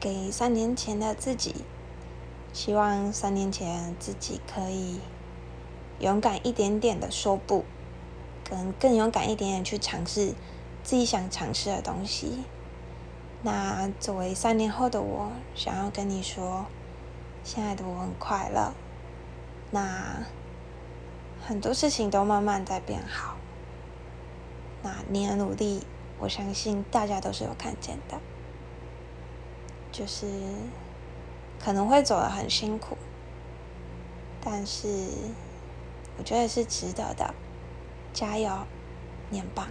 给三年前的自己，希望三年前自己可以勇敢一点点的说不，跟更勇敢一点点去尝试自己想尝试的东西。那作为三年后的我，想要跟你说，现在的我很快乐。那很多事情都慢慢在变好。那你的努力，我相信大家都是有看见的。就是可能会走得很辛苦，但是我觉得是值得的。加油，你很棒。